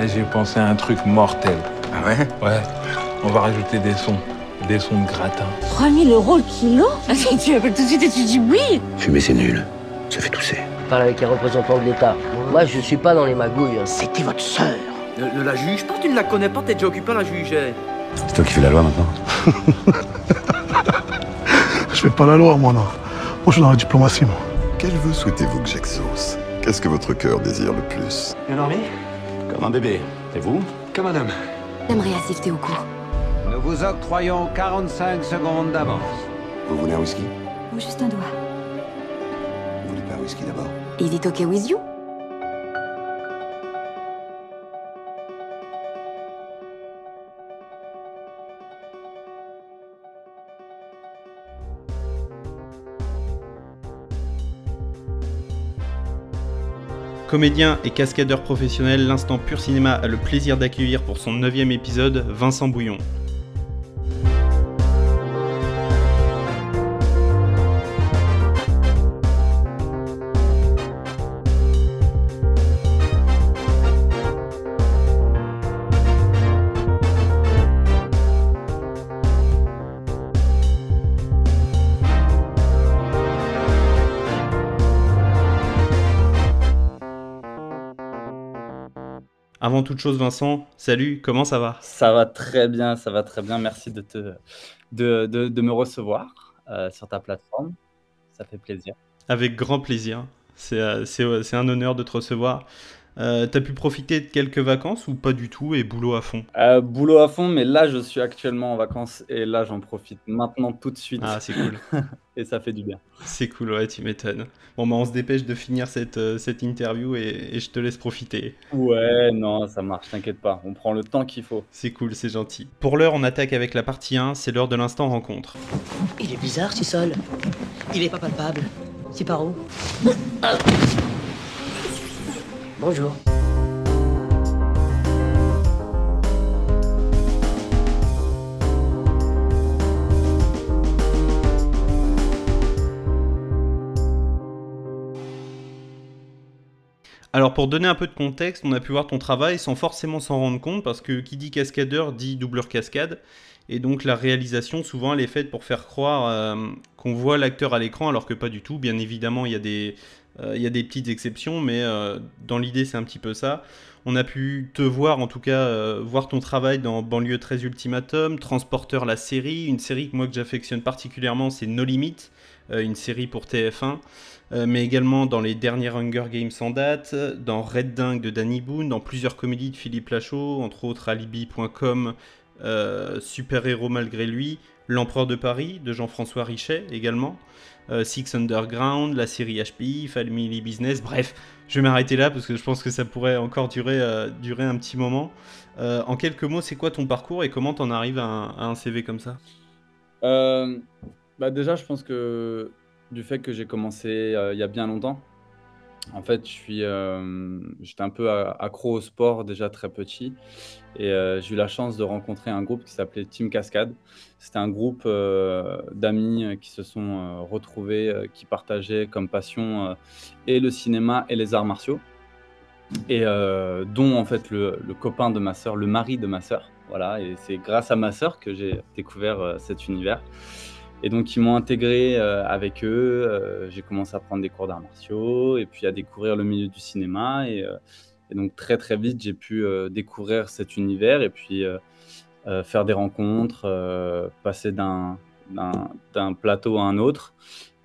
Et J'ai pensé à un truc mortel. Ah ouais? Ouais, on va rajouter des sons. Des sons de gratin. 3000 euros le kilo? Attends, Tu appelles tout de suite et tu dis oui Fumer, c'est nul. Ça fait tousser. parle avec les représentants de l'État. Moi, je suis pas dans les magouilles. C'était votre sœur Ne, ne la juge pas, tu ne la connais pas, t'es déjà occupé à la juger. C'est toi qui fais la loi maintenant Je fais pas la loi, moi, non. Moi, je suis dans la diplomatie, moi. Quel vœu souhaitez-vous que j'exauce? Qu'est-ce que votre cœur désire le plus? Bien dormi Comme un bébé. Et vous Comme un homme. J'aimerais assister au cours. Nous vous octroyons 45 secondes d'avance. Vous voulez un whisky? Ou juste un doigt. Vous voulez pas un whisky d'abord? Is it okay with you? Comédien et cascadeur professionnel, l'instant pur cinéma a le plaisir d'accueillir pour son neuvième épisode Vincent Bouillon. Avant toute chose, Vincent, salut, comment ça va? Ça va très bien, ça va très bien. Merci de, te, de, de, de me recevoir euh, sur ta plateforme. Ça fait plaisir. Avec grand plaisir. C'est euh, c'est, euh, c'est un honneur de te recevoir. Euh, T'as pu profiter de quelques vacances ou pas du tout et boulot à fond? Euh, boulot à fond, mais là, je suis actuellement en vacances et là, j'en profite maintenant tout de suite. Ah, c'est cool. et ça fait du bien. C'est cool, ouais, tu m'étonnes. Bon, bah, on se dépêche de finir cette, euh, cette interview et, et je te laisse profiter. Ouais, non, ça marche, t'inquiète pas. On prend le temps qu'il faut. C'est cool, c'est gentil. Pour l'heure, on attaque avec la partie 1, c'est l'heure de l'instant rencontre. Il est bizarre, ce sol. Il est pas palpable. C'est par où? Bonjour. Alors pour donner un peu de contexte, on a pu voir ton travail sans forcément s'en rendre compte parce que qui dit cascadeur dit doubleur cascade. Et donc la réalisation souvent elle est faite pour faire croire euh, qu'on voit l'acteur à l'écran alors que pas du tout. Bien évidemment il y a des, il y a des petites exceptions mais euh, dans l'idée c'est un petit peu ça. On a pu te voir en tout cas euh, voir ton travail dans Banlieue 13 Ultimatum, Transporteur la série, une série que moi que j'affectionne particulièrement c'est No Limit, euh, une série pour TF1. Euh, mais également dans les dernières Hunger Games en date, dans Red Dingue de Danny Boone, dans plusieurs comédies de Philippe Lachaud, entre autres Alibi.com, euh, Super Héros malgré lui, L'Empereur de Paris de Jean-François Richet également, euh, Six Underground, la série HPI, Family Business, bref, je vais m'arrêter là parce que je pense que ça pourrait encore durer, euh, un petit moment. Euh, en quelques mots, c'est quoi ton parcours et comment t'en arrives à un, CV comme ça? Bah déjà, je pense que du fait que j'ai commencé il y a bien longtemps, en fait, je suis, euh, j'étais un peu accro au sport déjà très petit et euh, j'ai eu la chance de rencontrer un groupe qui s'appelait Team Cascade. C'était un groupe euh, d'amis qui se sont retrouvés, qui partageaient comme passion et le cinéma et les arts martiaux et dont en fait le, le copain de ma sœur, le mari de ma sœur. Voilà, et c'est grâce à ma sœur que j'ai découvert cet univers. Et donc ils m'ont intégré euh, avec eux. euh, j'ai commencé à prendre des cours d'arts martiaux et puis à découvrir le milieu du cinéma. Et, euh, donc très très vite j'ai pu découvrir cet univers et puis faire des rencontres, passer d'un plateau à un autre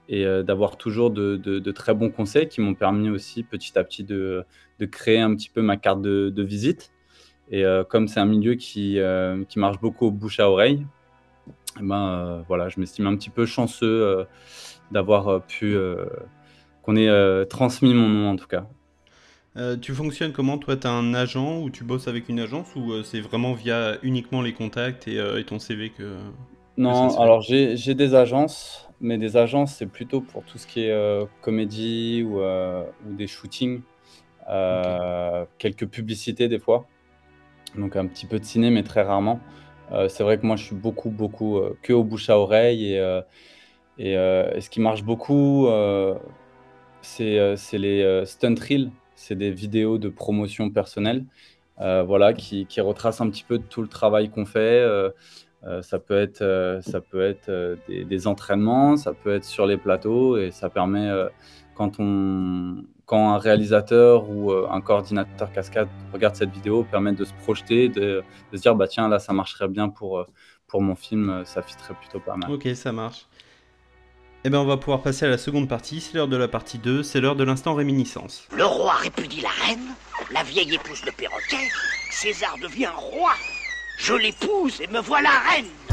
et d'avoir toujours de, très bons conseils qui m'ont permis aussi petit à petit de, créer un petit peu ma carte de, visite. Et comme c'est un milieu qui, marche beaucoup au bouche à oreille, ben, euh, voilà, je m'estime un petit peu chanceux euh, d'avoir euh, pu, qu'on ait transmis mon nom en tout cas. Euh, tu fonctionnes comment Toi, tu as un agent ou tu bosses avec une agence ou euh, c'est vraiment via uniquement les contacts et, euh, et ton CV que... Non, alors j'ai des agences, mais des agences, c'est plutôt pour tout ce qui est comédie ou, ou des shootings, quelques publicités des fois, donc un petit peu de ciné, mais très rarement. Euh, c'est vrai que moi, je suis beaucoup, beaucoup euh, que au bouche à oreille et, euh, et, ce qui marche beaucoup, c'est les stunt reels, c'est des vidéos de promotion personnelle voilà, qui, qui retrace un petit peu tout le travail qu'on fait. Ça peut être, ça peut être des, entraînements, ça peut être sur les plateaux et ça permet, quand, on, quand un réalisateur ou euh, un coordinateur cascade regarde cette vidéo, permet de se projeter, de, de se dire bah tiens là ça marcherait bien pour, euh, pour mon film, euh, ça fitterait plutôt pas mal. Ok, ça marche. Eh ben, on va pouvoir passer à la seconde partie. C'est l'heure de la partie 2, c'est l'heure de l'instant réminiscence. Le roi répudie la reine, la vieille épouse le perroquet, César devient roi. Je l'épouse et me voilà reine.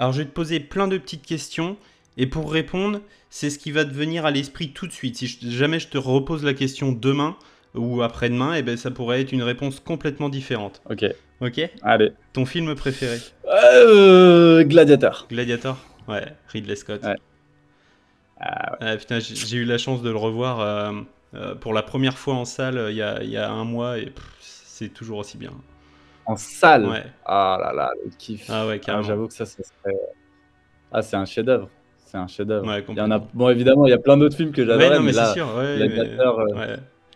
Alors, je vais te poser plein de petites questions. Et pour répondre, c'est ce qui va te venir à l'esprit tout de suite. Si je- jamais je te repose la question demain ou après-demain, eh ben, ça pourrait être une réponse complètement différente. Ok, Ok? Allez. Ton film préféré? Euh, Gladiateur. Gladiator? Ouais, Ridley Scott. Ouais. Ah Ah, putain, j'ai eu la chance de le revoir euh, euh, pour la première fois en salle il y a, il y a un mois et c'est toujours aussi bien. En salle. Ouais. Ah là là, le kiff. Ah ouais, Ah. J'avoue que ça, ça serait. Ah, c'est un chef-d'œuvre. C'est un chef-d'œuvre. Ouais, il y en a. Bon, évidemment, il y a plein d'autres films que non, mais, mais là, c'est mais- euh,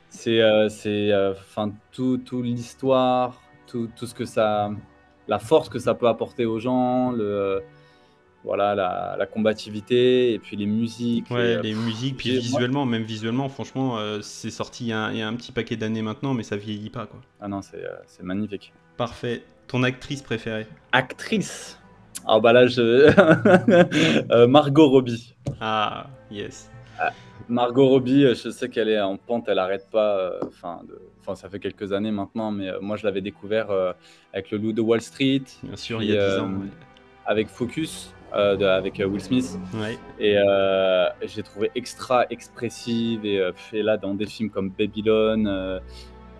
c'est, euh, euh, enfin, tout, tout l'histoire, tout, tout ce que ça, la force que ça peut apporter aux gens, le, voilà, la, la combativité et puis les musiques. Ouais, et, les musiques, puis visuellement, même visuellement, franchement, euh, c'est sorti il y, a, il y a un petit paquet d'années maintenant, mais ça vieillit pas, quoi. Ah non, c'est, c'est magnifique. Parfait. Ton actrice préférée Actrice. Ah bah là, je... Euh, Margot Robbie. Ah, yes. Margot Robbie, euh, je sais qu'elle est en pente, elle arrête pas. euh, Enfin, de- ça fait quelques années maintenant, mais euh, moi je l'avais découvert euh, avec le Loup de Wall Street, Bien sûr, il y a 10 euh, ans. ouais. avec Focus, euh, de- avec euh, Will Smith. Ouais. Et euh, je l'ai trouvée extra expressive. Et, euh, et là, dans des films comme Babylon. euh,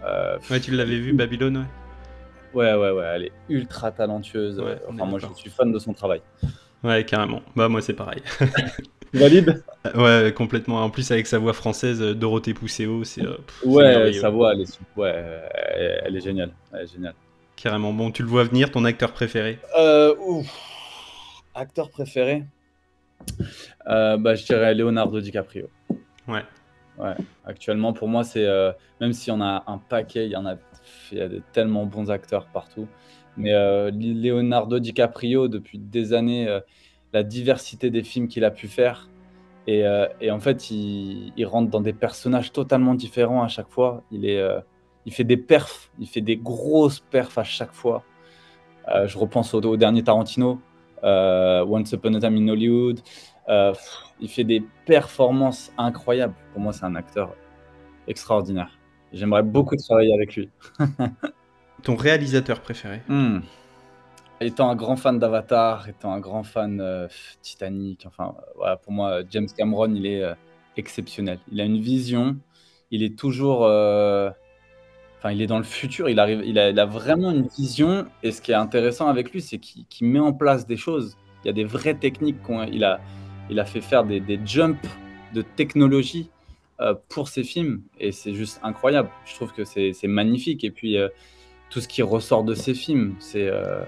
euh, Ouais, tu l'avais vu, Babylone, ouais. Ouais, ouais, ouais, elle est ultra talentueuse. Ouais, euh, enfin, moi, je suis fan de son travail. Ouais, carrément. Bah, moi, c'est pareil. Tu valides ouais, complètement. En plus, avec sa voix française, euh, Dorothée Pousseau, c'est. euh, Ouais, sa voix, elle est, ouais, elle, elle est géniale. Elle est géniale. Carrément. Bon, tu le vois venir, ton acteur préféré? Euh, ouf. Acteur préféré? Euh, bah, Je dirais Leonardo DiCaprio. Ouais. Ouais. Actuellement, pour moi, c'est. euh, même s'il y en a un paquet, il y en a, il y a de tellement bons acteurs partout. Mais euh, Leonardo DiCaprio, depuis des années, euh, la diversité des films qu'il a pu faire. Et, en fait, il, rentre dans des personnages totalement différents à chaque fois. Il, est, il fait des perfs, il fait des grosses perfs à chaque fois. Je repense au, dernier Tarantino, Once Upon a Time in Hollywood. Euh, il fait des performances incroyables. Pour moi, c'est un acteur extraordinaire. J'aimerais beaucoup travailler avec lui. Ton réalisateur préféré? Hmm. Étant un grand fan d'Avatar, étant un grand fan euh, Titanic, enfin, euh, voilà, pour moi, James Cameron, il est euh, exceptionnel. Il a une vision, il est toujours. euh, Enfin, il est dans le futur, il, arrive, il, a, il a vraiment une vision. Et ce qui est intéressant avec lui, c'est qu'il qu'il met en place des choses. Il y a des vraies techniques. qu'on- Il a, il a fait faire des, des jumps de technologie euh, pour ses films. Et c'est juste incroyable. Je trouve que c'est magnifique. Et puis, euh, tout ce qui ressort de ses films, c'est. euh,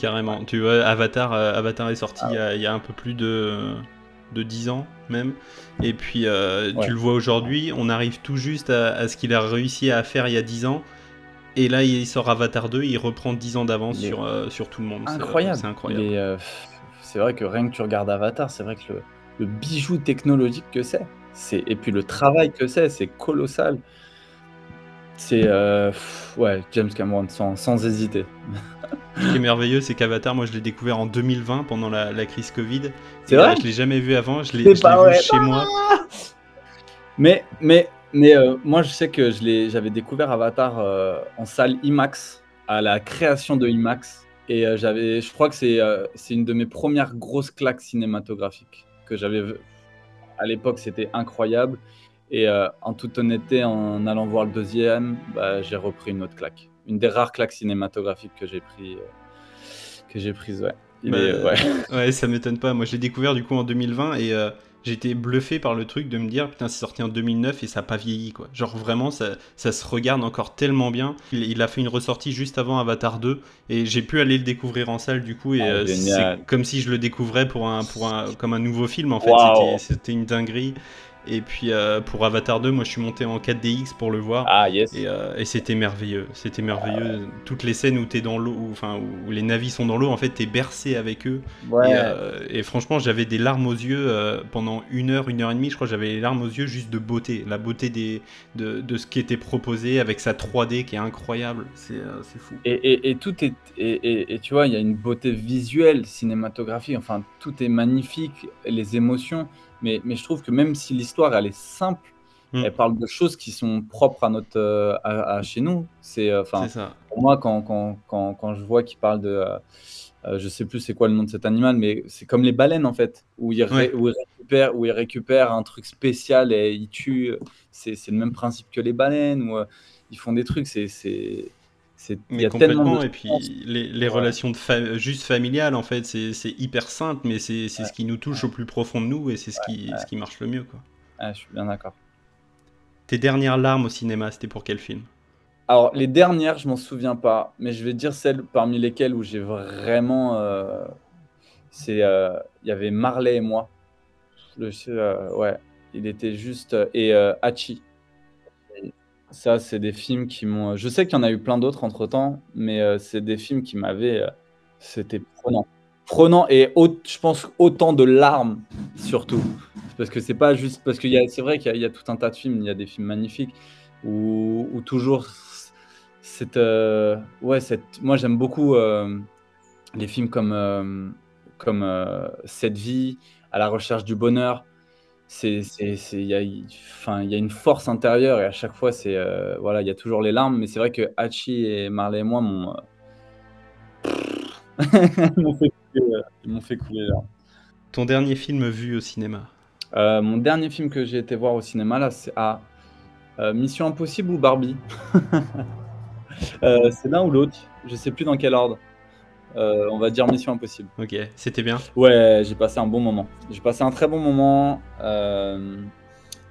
Carrément. Tu vois, Avatar, Avatar est Ah sorti il y a- il y, a un peu plus de, de 10 ans même. Et puis Ouais. tu le vois aujourd'hui, on arrive tout juste à, à ce qu'il a réussi à faire il y a 10 ans. Et là, il sort Avatar 2, il reprend 10 ans d'avance sur, sur tout le monde. C'est, incroyable. C'est incroyable. C'est vrai que rien que tu regardes Avatar, c'est vrai que le, le bijou technologique que c'est, c'est et puis le travail que c'est, c'est colossal. C'est euh, pff, ouais, James Cameron sans, sans hésiter. Ce qui est merveilleux, c'est qu'Avatar, moi je l'ai découvert en 2020 pendant la, la crise Covid. C'est vrai euh, Je l'ai jamais vu avant, je l'ai, vu chez moi. Mais mais mais euh, moi je sais que je l'ai, j'avais découvert Avatar euh, en salle IMAX à la création de IMAX et euh, j'avais, je crois que c'est euh, c'est une de mes premières grosses claques cinématographiques que j'avais. À l'époque, c'était incroyable. Et euh, en toute honnêteté, en allant voir le deuxième, bah, j'ai repris une autre claque. Une des rares claques cinématographiques que j'ai pris, que j'ai prise, ouais. Il Bah, ouais. ouais, ça m'étonne pas. Moi, je l'ai découvert du coup en 2020 et euh, j'étais bluffé par le truc de me dire putain c'est sorti en 2009 et ça a pas vieilli quoi. Genre vraiment ça, ça se regarde encore tellement bien. Il, il a fait une ressortie juste avant Avatar 2 et j'ai pu aller le découvrir en salle du coup et Ah, euh, c'est comme si je le découvrais pour un pour un comme un nouveau film en fait. C'était une dinguerie. Et puis euh, pour Avatar 2, moi je suis monté en 4DX pour le voir. Ah, yes. Et, euh, et c'était merveilleux. C'était merveilleux. Toutes les scènes où t'es dans l'eau, enfin où, où les navis sont dans l'eau, en fait t'es bercé avec eux. Ouais. Et, euh, et franchement, j'avais des larmes aux yeux pendant une heure, une heure et demie. Je crois j'avais les larmes aux yeux juste de beauté, la beauté des, de, de ce qui était proposé avec sa 3D qui est incroyable. C'est fou. Et, et- tout est et, et- et tu vois, il y a une beauté visuelle, cinématographique. Enfin, tout est magnifique, les émotions. Mais, mais je trouve que même si l'histoire elle est simple, Mm. elle parle de choses qui sont propres à notre euh, à, à chez nous. C'est euh, enfin pour moi quand, quand, quand, quand je vois qu'il parle de euh, euh, je sais plus c'est quoi le nom de cet animal, mais c'est comme les baleines en fait, où ils, ré- Ouais. où ils récupèrent où ils récupèrent un truc spécial et ils tuent. C'est le même principe que les baleines où ils font des trucs. C'est il y Mais a complètement, de et puis les, les Ouais. relations de fa- juste familiales, en fait, c'est hyper simple, mais c'est ce qui nous touche au plus profond de nous, et c'est ce, qui, ce qui marche le mieux. Quoi. Ah, je suis bien d'accord. Tes dernières larmes au cinéma, c'était pour quel film? Alors, les dernières, je m'en souviens pas, mais je vais dire celles parmi lesquelles où j'ai vraiment. euh, c'est, euh, il y avait Marley et moi. Le, euh, ouais, il était juste. Et euh, Hachi. Ça, c'est des films qui m'ont. Je sais qu'il y en a eu plein d'autres entre temps, mais euh, c'est des films qui m'avaient. euh, C'était prenant. Prenant et je pense autant de larmes, surtout. Parce que c'est pas juste. Parce que c'est vrai qu'il y, a- tout un tas de films, il y a des films magnifiques où, toujours cette, euh, ouais, cette, moi j'aime beaucoup euh, les films comme, euh, comme euh, Cette vie, À la recherche du bonheur. C'est, c'est, c'est, il y a, enfin, il y a une force intérieure et à chaque fois c'est, euh, voilà, il y a toujours les larmes. Mais c'est vrai que Hachi et Marley et moi m'ont, euh, ils m'ont fait couler, euh, ils m'ont fait couler les larmes. Ton dernier film vu au cinéma mon dernier film que j'ai été voir au cinéma, là, c'est à Mission Impossible ou Barbie? C'est l'un ou l'autre, je sais plus dans quel ordre. Euh, on va dire Mission Impossible. Ok, c'était bien Ouais, j'ai passé un bon moment. J'ai passé un très bon moment. Euh,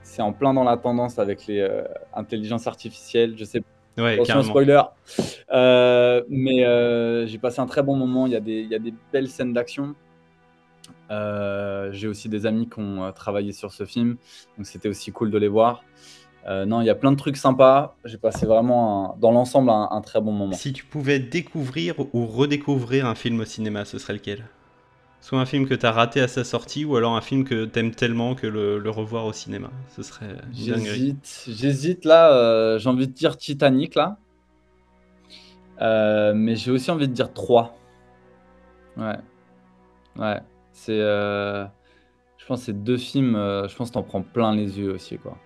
c'est en plein dans la tendance avec les euh, intelligences artificielles. Je sais Ouais, Attention, carrément. spoiler. Mais j'ai passé un très bon moment. Il y a des, il y a des belles scènes d'action. J'ai aussi des amis qui ont travaillé sur ce film, donc c'était aussi cool de les voir. Euh, non, il y a plein de trucs sympas. J'ai passé vraiment, un- dans l'ensemble, un, un très bon moment. Si tu pouvais découvrir ou redécouvrir un film au cinéma, ce serait lequel? Soit un film que t'as raté à sa sortie, ou alors un film que t'aimes tellement que le, le revoir au cinéma. Ce serait. J'hésite, j'hésite là. euh, j'ai envie de dire Titanic là, Euh, mais j'ai aussi envie de dire 3. Ouais, ouais. C'est, je pense, que c'est deux films. je pense que t'en prends plein les yeux aussi quoi.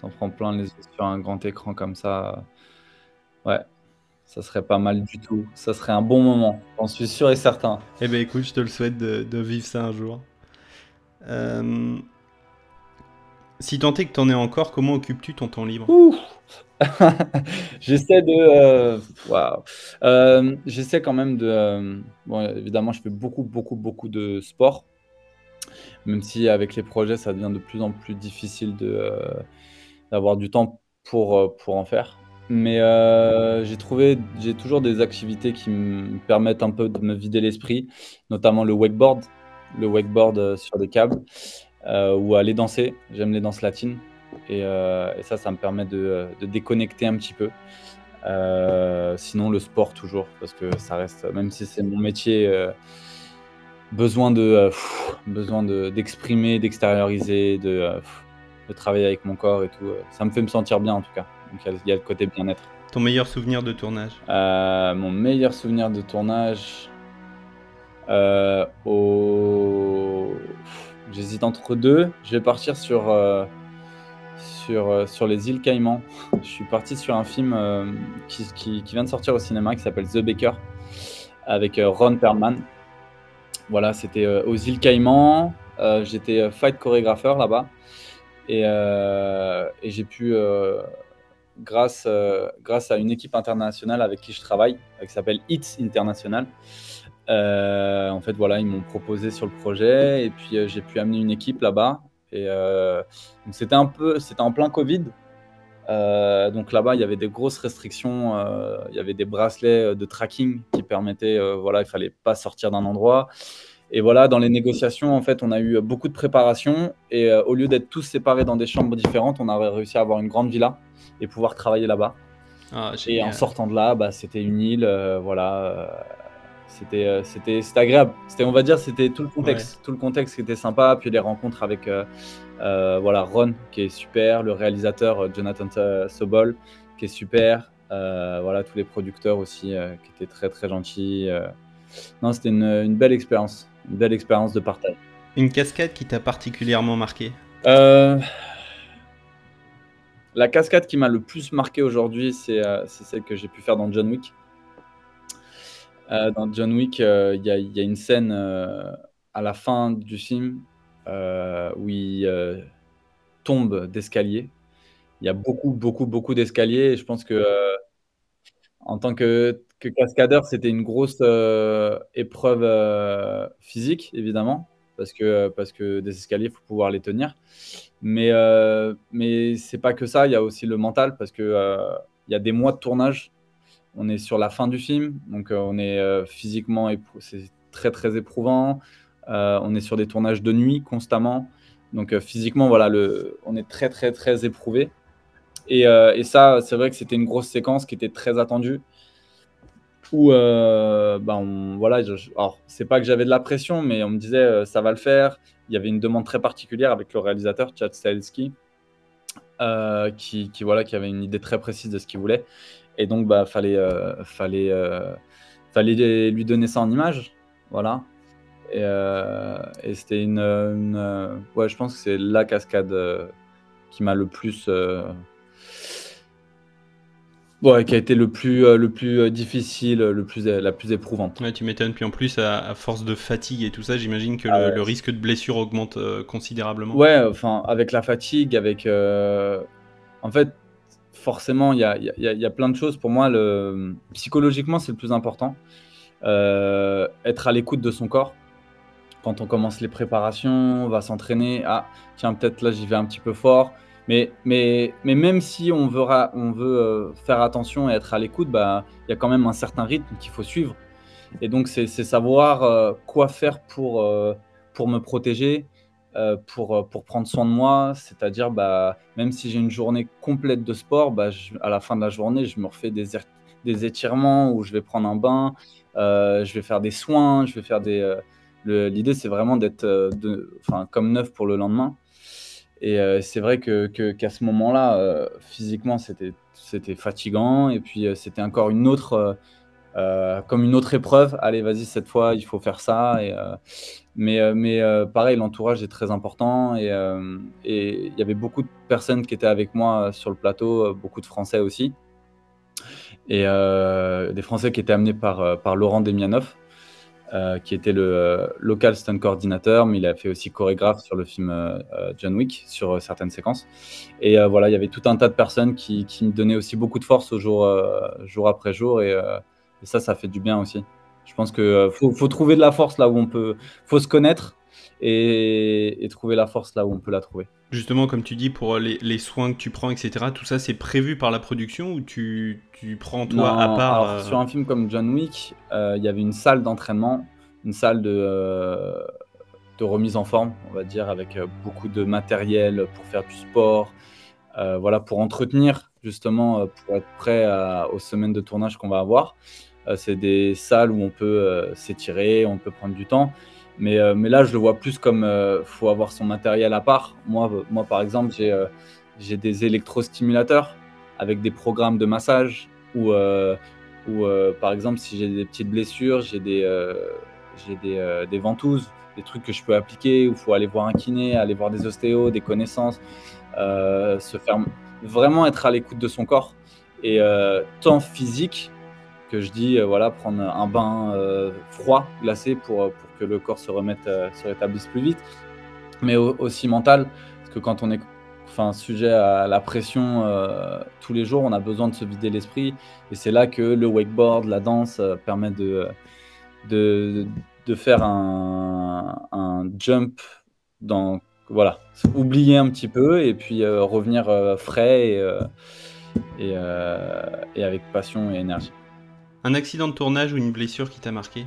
T'en prends plein les yeux sur un grand écran comme ça. Ouais, ça serait pas mal du tout. Ça serait un bon moment. J'en suis sûr et certain. Eh ben écoute, je te le souhaite de, de vivre ça un jour. Euh, Si tant est que t'en es encore, comment occupes-tu ton temps libre? J'essaie de. euh, waouh. Euh, J'essaie quand même de. euh, bon, évidemment, je fais beaucoup, beaucoup, beaucoup de sport. Même si avec les projets, ça devient de plus en plus difficile de, d'avoir du temps pour, euh, pour en faire. Mais euh, j'ai trouvé, j'ai toujours des activités qui me permettent un peu de me vider l'esprit, notamment le wakeboard, le wakeboard euh, sur des câbles, ou aller danser. J'aime les danses latines. Et, ça, ça me permet de, de déconnecter un petit peu. Sinon, le sport toujours, parce que ça reste, même si c'est mon métier, besoin de, de- d'exprimer, d'extérioriser, de, de travailler avec mon corps et tout. euh, Ça me fait me sentir bien en tout cas. Donc il y a- il y, a le côté bien-être. Ton meilleur souvenir de tournage? Euh, mon meilleur souvenir de tournage, euh, au... j'hésite entre deux. Je vais partir sur, euh, sur, sur les îles Caïmans. Je suis parti sur un film qui, qui- qui vient de sortir au cinéma qui s'appelle The Baker avec Ron Perlman. Voilà, c'était aux îles Caïmans. J'étais fight chorégrapheur là-bas et, euh, et j'ai pu euh, grâce, euh, grâce à une équipe internationale avec qui je travaille, qui s'appelle HITS International. En fait, voilà, ils m'ont proposé sur le projet et puis j'ai pu amener une équipe là-bas Et c'était un peu, c'était en plein Covid. Donc là-bas, il y avait des grosses restrictions. il y avait des bracelets de tracking qui permettaient, euh, voilà, il fallait pas sortir d'un endroit. Et voilà, dans les négociations, en fait, on a eu beaucoup de préparation. Et euh, au lieu d'être tous séparés dans des chambres différentes, on a réussi à avoir une grande villa et pouvoir travailler là-bas. Ah, Et en sortant de là, bah, c'était une île, euh, voilà. euh, c'était, c'était, c'était agréable. C'était, on va dire, c'était tout le contexte, tout le contexte qui était sympa. Puis les rencontres avec, euh, voilà, Ron qui est super, le réalisateur Jonathan Sobol qui est super, voilà, tous les producteurs aussi qui étaient très très gentils. Non, c'était une, une belle expérience, une belle expérience de partage. Une cascade qui t'a particulièrement marqué Euh, La cascade qui m'a le plus marqué aujourd'hui, c'est euh, celle que j'ai pu faire dans John Wick. Euh, dans John Wick, il y, y a une scène à la fin du film où il tombe d'escalier. Il y a beaucoup, beaucoup, beaucoup d'escaliers et je pense que en tant que, que cascadeur, c'était une grosse euh, épreuve euh, physique, évidemment, parce que, parce que des escaliers, il faut pouvoir les tenir. Mais, euh, mais c'est pas que ça, il y a aussi le mental, parce que euh, il y a des mois de tournage. On est sur la fin du film, donc euh, on est euh, physiquement, c'est très très éprouvant. Euh, on est sur des tournages de nuit constamment, donc euh, physiquement, voilà, on est très très très éprouvé. Euh, et ça, c'est vrai que c'était une grosse séquence qui était très attendue. Où, euh, on, voilà, je- alors c'est pas que j'avais de la pression, mais on me disait euh, ça va le faire. Il y avait une demande très particulière avec le réalisateur Chad Stahelski, euh, qui, voilà, qui avait une idée très précise de ce qu'il voulait. Et donc, bah, fallait, euh, fallait, euh, fallait lui donner ça en image, voilà. Et, c'était une, une, ouais, je pense que c'est la cascade qui m'a le plus Ouais, qui a été le plus, euh, le plus euh, difficile, le plus, euh, la plus éprouvante. Ouais, tu m'étonnes. Puis en plus, à, à force de fatigue et tout ça, j'imagine que Ah le, ouais. le risque de blessure augmente considérablement. Ouais, enfin, avec la fatigue, avec. En fait, forcément, il y a, y a- y a plein de choses. Pour moi, le... psychologiquement, c'est le plus important. Être à l'écoute de son corps. Quand on commence les préparations, on va s'entraîner. Ah, tiens, peut-être là, j'y vais un petit peu fort. Mais, mais, mais même si on veut, on veut euh, faire attention et être à l'écoute, bah, il y a quand même un certain rythme qu'il faut suivre. Et donc, c'est savoir euh, quoi faire pour, euh, pour me protéger, pour, pour prendre soin de moi. C'est-à-dire, bah, même si j'ai une journée complète de sport, bah, à la fin de la journée, je me refais des, des étirements ou je vais prendre un bain, je vais faire des soins, je vais faire des. L'idée, c'est vraiment d'être enfin, comme neuf pour le lendemain. Et euh, c'est vrai que, qu'à ce moment-là, euh, physiquement, c'était, c'était fatigant. Et puis, euh, c'était encore une autre, comme une autre épreuve. Allez, vas-y, cette fois, il faut faire ça. Et, mais mais pareil, l'entourage est très important. Et il y avait beaucoup de personnes qui étaient avec moi sur le plateau, beaucoup de Français aussi. Et des Français qui étaient amenés par, par Laurent Demianov. Euh, qui était le euh, local stunt coordinateur, mais il a fait aussi chorégraphe sur le film euh, John Wick, sur certaines séquences. Et voilà, il y avait tout un tas de personnes qui, qui me donnaient aussi beaucoup de force au jour, jour après jour, et, et ça, ça fait du bien aussi. Je pense que faut, faut trouver de la force là où on peut, faut se connaître et, et trouver la force là où on peut la trouver. Justement, comme tu dis, pour les, les soins que tu prends, etc., tout ça, c'est prévu par la production ou tu, tu prends toi Non, à part alors, euh, Sur un film comme John Wick, euh, il y avait une salle d'entraînement, une salle de, euh, de remise en forme, on va dire, avec beaucoup de matériel pour faire du sport, euh, voilà, pour entretenir justement, pour être prêt à- aux semaines de tournage qu'on va avoir. Euh, c'est des salles où on peut euh, s'étirer, on peut prendre du temps. Mais, euh, mais là, je le vois plus comme il faut avoir son matériel à part. Moi, euh, moi par exemple, j'ai euh, j'ai des électrostimulateurs avec des programmes de massage ou euh, ou, euh, par exemple, si j'ai des petites blessures, j'ai des, euh, j'ai des, euh, ventouses, des trucs que je peux appliquer, où il faut aller voir un kiné, aller voir des ostéos, des connaissances, euh, se faire vraiment être à l'écoute de son corps. Et euh, tant physique que je dis, euh, voilà, prendre un bain euh, froid, glacé, pour, euh, pour que le corps se remette, se rétablisse plus vite, mais au- aussi mental, parce que quand on est enfin, sujet à la pression tous les jours, on a besoin de se vider l'esprit, et c'est là que le wakeboard, la danse, permet de, de, de faire un, un jump dans voilà, oublier un petit peu et puis revenir frais et, et, avec passion et énergie. Un accident de tournage ou une blessure qui t'a marqué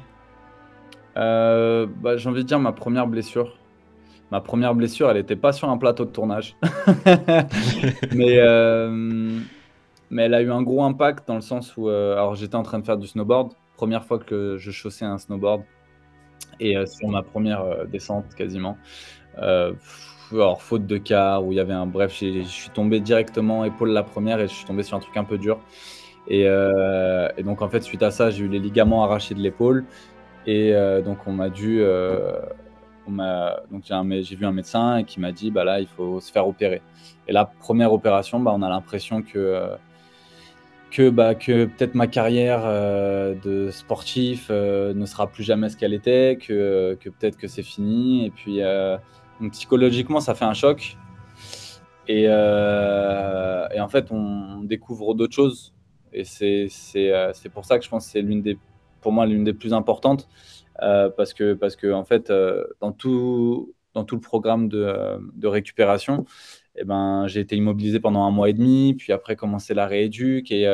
bah, J'ai envie de dire ma première blessure. Ma première blessure, elle n'était pas sur un plateau de tournage. mais, mais elle a eu un gros impact dans le sens où alors j'étais en train de faire du snowboard. Première fois que je chaussais un snowboard. Et sur ma première descente quasiment. alors, faute de car, où il y avait un. Bref, je suis tombé directement épaule la première et je suis tombé sur un truc un peu dur. Et, et donc, en fait, suite à ça, j'ai eu les ligaments arrachés de l'épaule. Et donc, on m'a dû. m'a, donc, j'ai, vu un médecin qui m'a dit bah là, il faut se faire opérer. Et la première opération, bah, on a l'impression que que, bah, que peut-être ma carrière de sportif ne sera plus jamais ce qu'elle était, que, que peut-être que c'est fini. Et puis, psychologiquement, ça fait un choc. Et, et en fait, on découvre d'autres choses. Et c'est pour ça que je pense que c'est l'une des, pour moi, l'une des plus importantes. parce, que, parce que, en fait, dans, tout, dans tout le programme de, de récupération, eh ben, j'ai été immobilisé pendant un mois et demi, puis après commencer la rééduque et,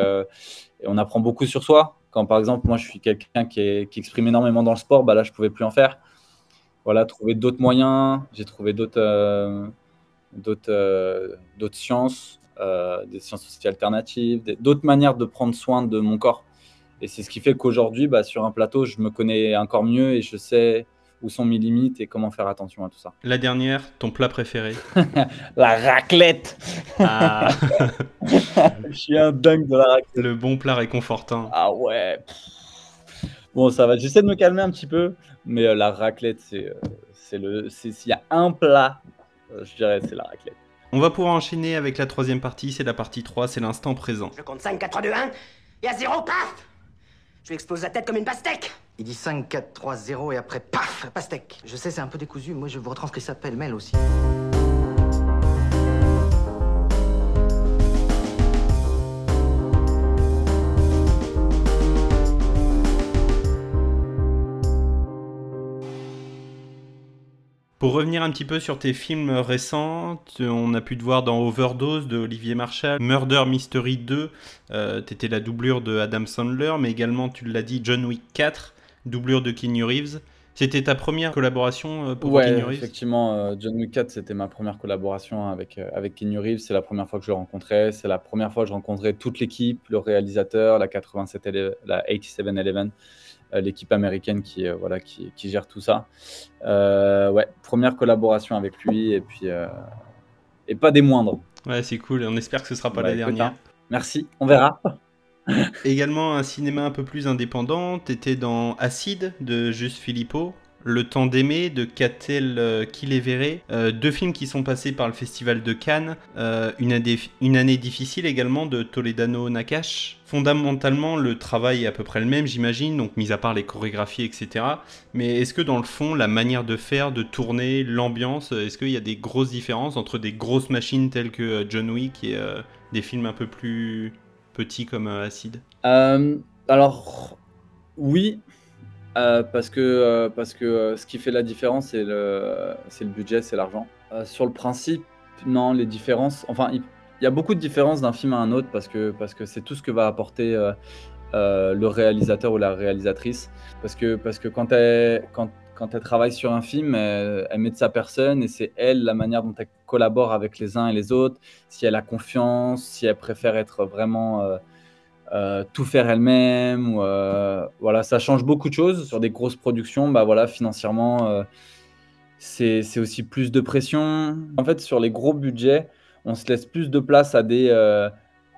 on apprend beaucoup sur soi. Quand par exemple, moi je suis quelqu'un qui, exprime énormément dans le sport, bah là je pouvais plus en faire voilà, trouver d'autres moyens. J'ai trouvé d'autres euh, euh, sciences, euh, des sciences aussi alternatives, d'autres manières de prendre soin de mon corps. Et c'est ce qui fait qu'aujourd'hui, bah, sur un plateau, je me connais encore mieux et je sais où sont mes limites et comment faire attention à tout ça. La dernière, ton plat préféré? La raclette ah. Je suis un dingue de la raclette. Le bon plat réconfortant. Ah ouais Bon, ça va, j'essaie de me calmer un petit peu, mais euh, la raclette, c'est, euh, c'est le, s'il y a un plat, euh, je dirais, c'est la raclette. On va pouvoir enchaîner avec la troisième partie, c'est la partie 3, c'est l'instant présent. Je compte 5, 4, 3, 2, 1, et à 0, paf Je lui explose la tête comme une pastèque Il dit 5, 4, 3, 0, et après, paf, pastèque. Je sais, c'est un peu décousu, moi je vous retranscris ça pêle-mêle aussi. Pour revenir un petit peu sur tes films récents, on a pu te voir dans Overdose de Olivier Marshall, Murder Mystery 2, euh, tu étais la doublure de Adam Sandler, mais également, tu l'as dit, John Wick 4, doublure de Keanu Reeves. C'était ta première collaboration euh, pour ouais, Keanu Reeves? effectivement, euh, John Wick 4, c'était ma première collaboration avec, avec Keanu Reeves. C'est la première fois que je le rencontrais. C'est la première fois que je rencontrais toute l'équipe, le réalisateur, la 87 la 8711. Euh, l'équipe américaine qui, euh, voilà, qui, qui, gère tout ça. Euh, ouais, première collaboration avec lui et puis et pas des moindres. Ouais, c'est cool. On espère que ce sera pas bah, la dernière. Hein. Merci, on verra. Également un cinéma un peu plus indépendant. T'étais dans Acide de Juste Philippot, le temps d'aimer de Catel euh, euh, deux films qui sont passés par le Festival de Cannes, euh, une, année, une, année, difficile également de Toledano Nakash. Fondamentalement, le travail est à peu près le même, j'imagine, donc mis à part les chorégraphies, etc. Mais est-ce que dans le fond, la manière de faire, de tourner, l'ambiance, est-ce qu'il y a des grosses différences entre des grosses machines telles que John Wick et des films un peu plus petits comme Acid? Alors, oui, euh, parce que, euh, parce que euh, ce qui fait la différence, c'est le, c'est le budget, c'est l'argent. sur le principe, non, les différences. Enfin, il, y a beaucoup de différences d'un film à un autre parce que, parce que c'est tout ce que va apporter le réalisateur ou la réalisatrice. Parce que, parce que quand, elle, quand, quand elle travaille sur un film, elle, met de sa personne et c'est elle la manière dont elle collabore avec les uns et les autres. Si elle a confiance, si elle préfère être vraiment euh, tout faire elle-même. Euh, voilà, ça change beaucoup de choses sur des grosses productions. Bah voilà, financièrement, euh, c'est aussi plus de pression. En fait, sur les gros budgets, on se laisse plus de place à des,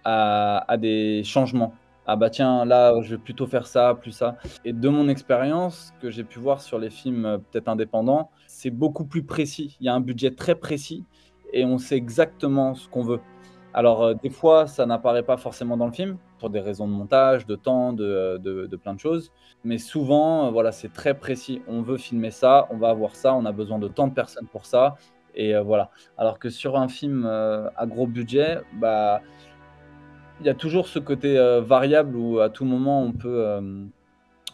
à, à, des changements. Ah bah tiens, là, je vais plutôt faire ça, plus ça. Et de mon expérience que j'ai pu voir sur les films peut-être indépendants, c'est beaucoup plus précis. Il y a un budget très précis et on sait exactement ce qu'on veut. Alors, des fois, ça n'apparaît pas forcément dans le film, pour des raisons de montage, de temps, de, de, plein de choses. Mais souvent, euh, voilà, c'est très précis. On veut filmer ça, on va avoir ça, on a besoin de tant de personnes pour ça. Et euh, voilà. Alors que sur un film euh, à gros budget, bah, il y a toujours ce côté variable où à tout moment on peut,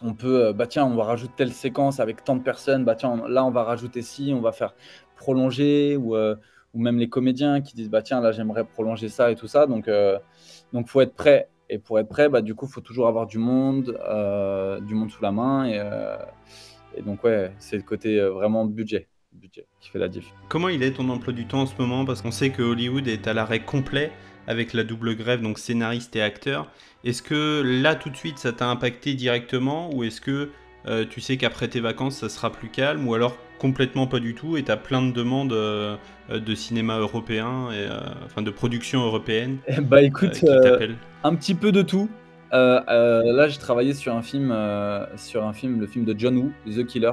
on peut, bah tiens, on va rajouter telle séquence avec tant de personnes, bah tiens, là on va rajouter ci, on va faire prolonger, ou, ou même les comédiens qui disent, bah tiens, là j'aimerais prolonger ça et tout ça. Donc, donc faut être prêt. Et pour être prêt, bah, du coup, il faut toujours avoir du monde, euh, du monde sous la main. Et, euh, donc, ouais, c'est le côté euh, vraiment budget, budget qui fait la diff. Comment il est ton emploi du temps en ce moment? Parce qu'on sait que Hollywood est à l'arrêt complet avec la double grève, donc scénariste et acteur. Est-ce que là, tout de suite, ça t'a impacté directement? Ou est-ce que tu sais qu'après tes vacances, ça sera plus calme? Ou alors complètement pas du tout et t'as plein de demandes euh, de cinéma européen, et, euh, enfin de production européenne Bah écoute, euh, un petit peu de tout. Là, j'ai travaillé sur un film, sur un film, le film de John Woo, The Killer,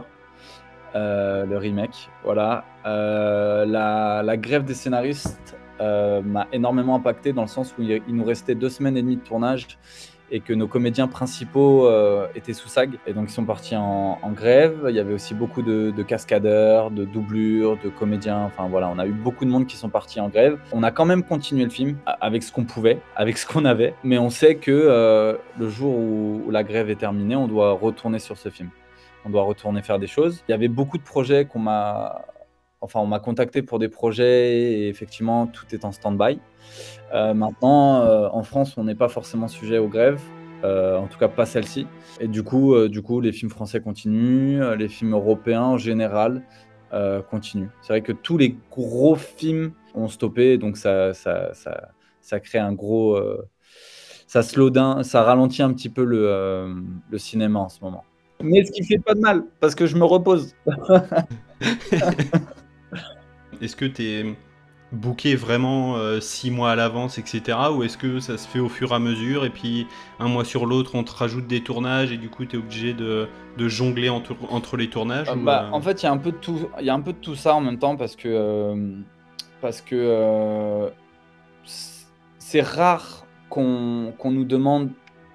le remake. Voilà. La, la grève des scénaristes m'a énormément impacté dans le sens où il, il nous restait deux semaines et demie de tournage et que nos comédiens principaux euh, étaient sous SAG. Et donc, ils sont partis en, grève. Il y avait aussi beaucoup de, de cascadeurs, de doublures, de comédiens. Enfin, voilà, on a eu beaucoup de monde qui sont partis en grève. On a quand même continué le film avec ce qu'on pouvait, avec ce qu'on avait. Mais on sait que euh, le jour où, où la grève est terminée, on doit retourner sur ce film. On doit retourner faire des choses. Il y avait beaucoup de projets qu'on m'a... Enfin, on m'a contacté pour des projets et effectivement, tout est en stand-by. Euh, maintenant, euh, en France, on n'est pas forcément sujet aux grèves, euh, en tout cas pas celle-ci. Et du coup, du coup, les films français continuent, les films européens en général continuent. C'est vrai que tous les gros films ont stoppé, donc ça, ça, ça, crée un gros, ça slow down, ça ralentit un petit peu le, le cinéma en ce moment. Mais ce qui fait pas de mal, parce que je me repose. Est-ce que t'es booké vraiment 6 mois à l'avance, etc. Ou est-ce que ça se fait au fur et à mesure et puis un mois sur l'autre on te rajoute des tournages et du coup t'es obligé de, de jongler entre, entre les tournages Euh, ou, bah, euh, En fait, il y a un peu de tout. Il y a un peu de tout ça en même temps parce que euh, parce que euh, c'est rare qu'on qu'on nous demande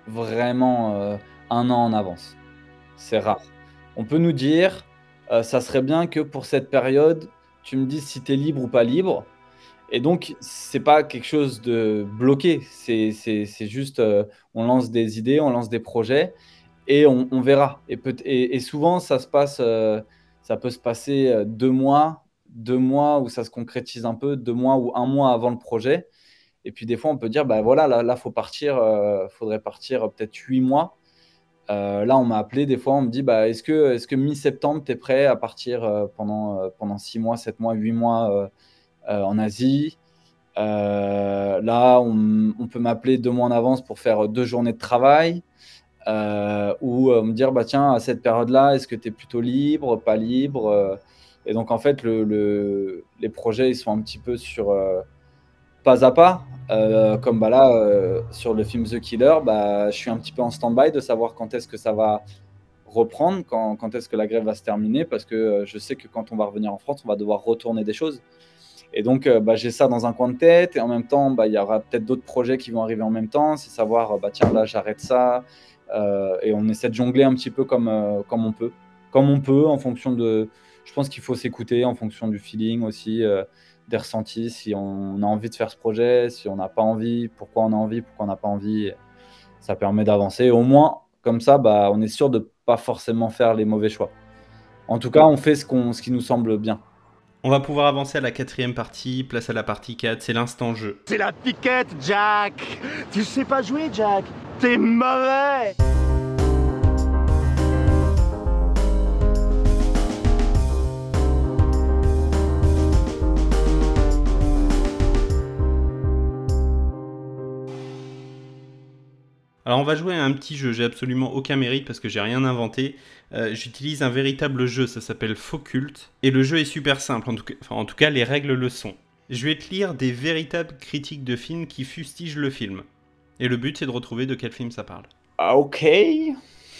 vraiment euh, un an en avance. C'est rare. On peut nous dire, euh, ça serait bien que pour cette période, tu me dises si tu es libre ou pas libre. Et donc, c'est pas quelque chose de bloqué. C'est juste, euh, on lance des idées, on lance des projets et on, verra. Et, peut- et, souvent, ça se passe, euh, ça peut se passer euh, deux mois, deux mois où ça se concrétise un peu, deux mois ou un mois avant le projet. Et puis des fois, on peut dire, bah voilà, là, là faut partir, faudrait partir peut-être huit mois. Là, on m'a appelé, des fois, on me dit, bah, est-ce que, est-ce que mi-septembre, tu es prêt à partir pendant, pendant six mois, sept mois, huit mois en Asie. Euh, Là, on, peut m'appeler deux mois en avance pour faire deux journées de travail euh, ou euh, me dire bah tiens à cette période-là est-ce que tu es plutôt libre pas libre euh, et donc en fait le, le- les projets ils sont un petit peu sur euh, pas à pas. Euh, comme bah là euh, sur le film The Killer bah je suis un petit peu en stand-by de savoir quand est-ce que ça va reprendre quand, est-ce que la grève va se terminer parce que euh, je sais que quand on va revenir en France on va devoir retourner des choses et donc, euh, bah, j'ai ça dans un coin de tête. Et en même temps, bah, il y aura peut-être d'autres projets qui vont arriver en même temps. C'est savoir, euh, bah, tiens, là, j'arrête ça. Euh, et on essaie de jongler un petit peu comme, comme on peut. Comme on peut, en fonction de. Je pense qu'il faut s'écouter en fonction du feeling aussi, des ressentis. Si on a envie de faire ce projet, si on n'a pas envie, pourquoi on a envie, pourquoi on n'a pas envie. Ça permet d'avancer. Au moins, comme ça, on est sûr de pas forcément faire les mauvais choix. En tout cas, on fait ce, qu'on, ce qui nous semble bien. On va pouvoir avancer à la quatrième partie, place à la partie 4, c'est l'instant jeu. C'est la piquette, Jack. Tu sais pas jouer, Jack. T'es mauvais Alors on va jouer à un petit jeu, j'ai absolument aucun mérite parce que j'ai rien inventé. Euh, J'utilise un véritable jeu, ça s'appelle Focult. Et le jeu est super simple, en tout, cas, enfin, en tout cas les règles le sont. Je vais te lire des véritables critiques de films qui fustigent le film. Et le but c'est de retrouver de quel film ça parle. Ah, ok.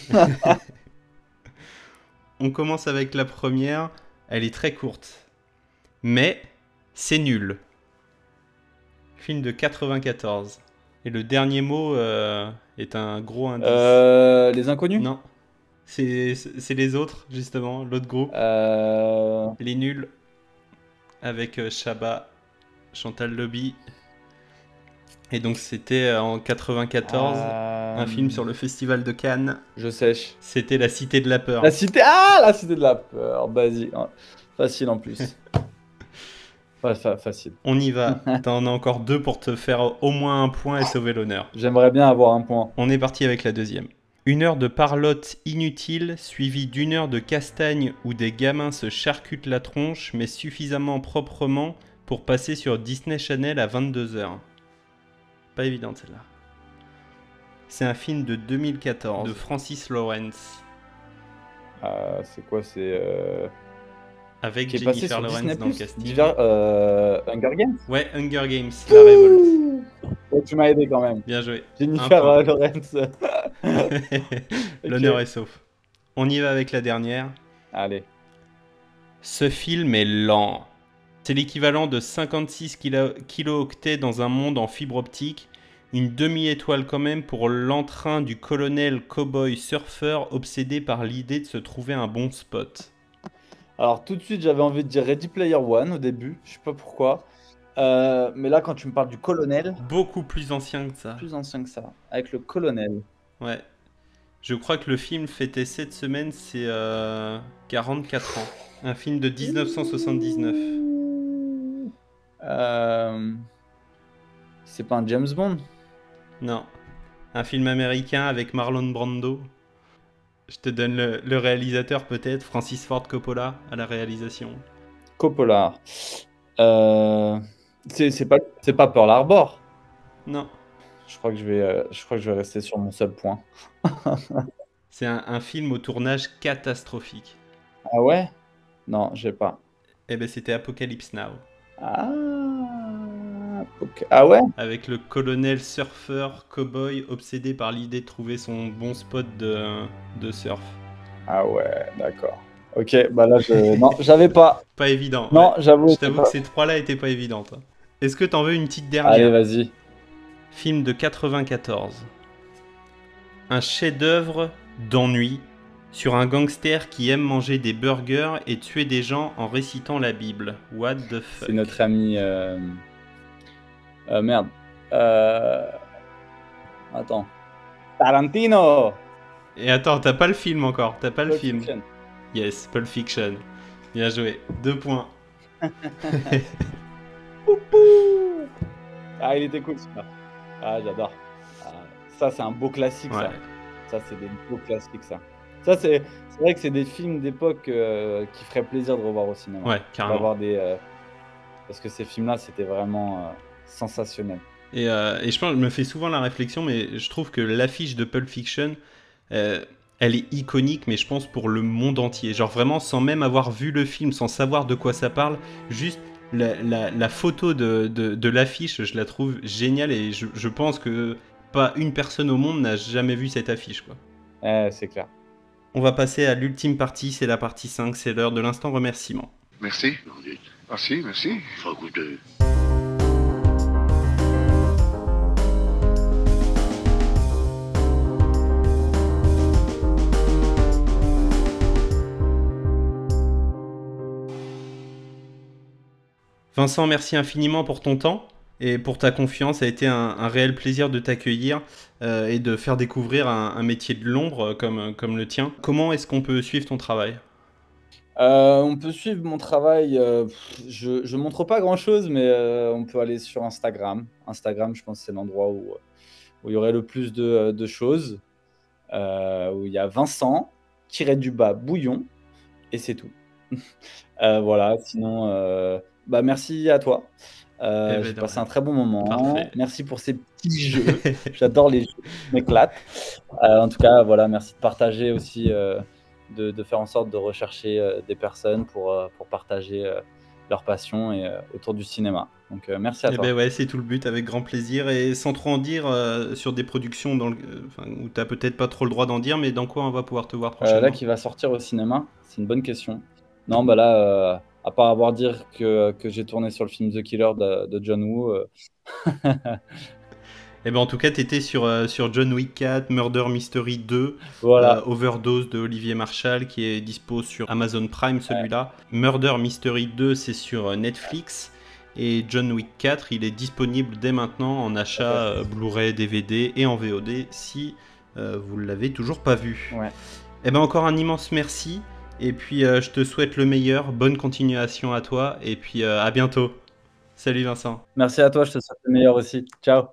On commence avec la première, elle est très courte. Mais c'est nul. Film de 94. Et le dernier mot euh, est un gros indice. Euh, les inconnus? Non. C'est les autres, justement, l'autre groupe. Euh, Les nuls. Avec Shabba, Chantal Lobby. Et donc c'était en 94, Euh, un film sur le festival de Cannes. Je sèche. C'était La Cité de la Peur. La cité. Ah, la cité de la peur. Vas-y. hein. Facile en plus. Fa- fa- facile. On y va. T'en as encore deux pour te faire au moins un point et sauver l'honneur. J'aimerais bien avoir un point. On est parti avec la deuxième. Une heure de parlotte inutile, suivie d'une heure de castagne où des gamins se charcutent la tronche, mais suffisamment proprement pour passer sur Disney Channel à 22h. Pas évidente celle-là. C'est un film de 2014 de Francis Lawrence Euh, c'est quoi C'est. euh, avec Qui est passé Jennifer Lawrence dans le casting. Diver- euh, Hunger Games Ouais, Hunger Games, la révolte. Tu m'as aidé quand même. Bien joué. Jennifer euh. Lawrence. L'honneur est sauf. On y va avec la dernière. Allez. Ce film est lent. C'est l'équivalent de 56 kilo- kilooctets dans un monde en fibre optique. Une demi-étoile quand même pour l'entrain du colonel cowboy surfeur obsédé par l'idée de se trouver un bon spot. Alors tout de suite, j'avais envie de dire Ready Player One au début. Je sais pas pourquoi. Euh, mais là, quand tu me parles du colonel, Beaucoup plus ancien que ça. plus ancien que ça, avec le colonel. Ouais. Je crois que le film fêtait cette semaine, c'est euh, 44 ans. Un film de 1979. Euh, C'est pas un James Bond? Non. Un film américain avec Marlon Brando. Je te donne le, le réalisateur peut-être, Francis Ford Coppola à la réalisation. Coppola. Euh, C'est pas, c'est pas Pearl Harbor. Non. Je crois que je vais, euh, je crois que je vais rester sur mon seul point. C'est un, un film au tournage catastrophique. Ah ouais? Non, j'ai pas. Eh ben c'était Apocalypse Now. Ah, ah ouais Avec le colonel surfeur cowboy obsédé par l'idée de trouver son bon spot de, de surf. Ah ouais, d'accord. Ok, bah là, je... non, j'avais pas. Pas évident. Non, ouais. j'avoue. Je t'avoue pas- que ces trois-là étaient pas évidentes. hein. Est-ce que t'en veux une petite dernière? Allez, vas-y. Film de 94. Un chef-d'œuvre d'ennui sur un gangster qui aime manger des burgers et tuer des gens en récitant la Bible. What the fuck? C'est notre ami. euh, euh, merde. Euh... Attends. Tarantino Et attends, t'as pas le film encore, t'as pas le Pulp film. Fiction. Yes, Pulp Fiction. Bien joué. Deux points. Ah, il était cool celui-là. Ah, j'adore. Ah, ça, c'est un beau classique, ça. Ouais. Ça, c'est des beaux classiques, ça. Ça, c'est vrai que c'est des films d'époque euh, qui feraient plaisir de revoir au cinéma. Ouais, carrément. Des, euh, Parce que ces films-là, c'était vraiment euh, sensationnel. Et, euh, et je pense, je me fais souvent la réflexion, mais je trouve que l'affiche de Pulp Fiction, euh, elle est iconique, mais je pense pour le monde entier. Genre vraiment, sans même avoir vu le film, sans savoir de quoi ça parle, juste la, la- la photo de, de- de l'affiche, je la trouve géniale et je, je pense que pas une personne au monde n'a jamais vu cette affiche. Quoi. Eh, c'est clair. On va passer à l'ultime partie, c'est la partie 5, c'est l'heure de l'instant remerciement. Merci. Merci, merci. Vincent, merci infiniment pour ton temps et pour ta confiance. Ça a été un, réel plaisir de t'accueillir euh, et de faire découvrir un, métier de l'ombre comme, le tien. Comment est-ce qu'on peut suivre ton travail? Euh, on peut suivre mon travail. euh, je, je montre pas grand chose, mais on peut aller sur Instagram. Instagram, je pense c'est l'endroit où, il y aurait le plus de, de choses. Où il y a Vincent, tiré du bas, bouillon, et c'est tout. Voilà, sinon, bah, merci à toi. Euh, Eh ben, J'ai passé un très bon moment. Parfait. Merci pour ces petits jeux. J'adore les jeux, je m'éclate. Euh, en tout cas, voilà, merci de partager aussi, euh, de, de faire en sorte de rechercher euh, des personnes pour, pour partager leur passion et, autour du cinéma. Donc, merci à Eh toi. ben ouais, c'est tout le but, avec grand plaisir. Et sans trop en dire sur des productions dans le- enfin, où t'as peut-être pas trop le droit d'en dire, mais dans quoi on va pouvoir te voir prochainement là, qui va sortir au cinéma, c'est une bonne question. Non, bah là, à part avoir dire que, que j'ai tourné sur le film The Killer de, de John Woo, euh, Eh ben en tout cas, t'étais sur, euh, sur John Wick 4, Murder Mystery 2, Voilà. euh, Overdose de Olivier Marshall qui est dispo sur Amazon Prime celui-là. Murder Mystery 2 c'est sur Netflix Et John Wick 4, il est disponible dès maintenant en achat euh, Blu-ray, DVD et en VOD si vous ne l'avez toujours pas vu. Ouais. Et ben encore un immense merci. Et puis euh, je te souhaite le meilleur, bonne continuation à toi et puis euh, à bientôt. Salut Vincent. Merci à toi, je te souhaite le meilleur aussi. Ciao.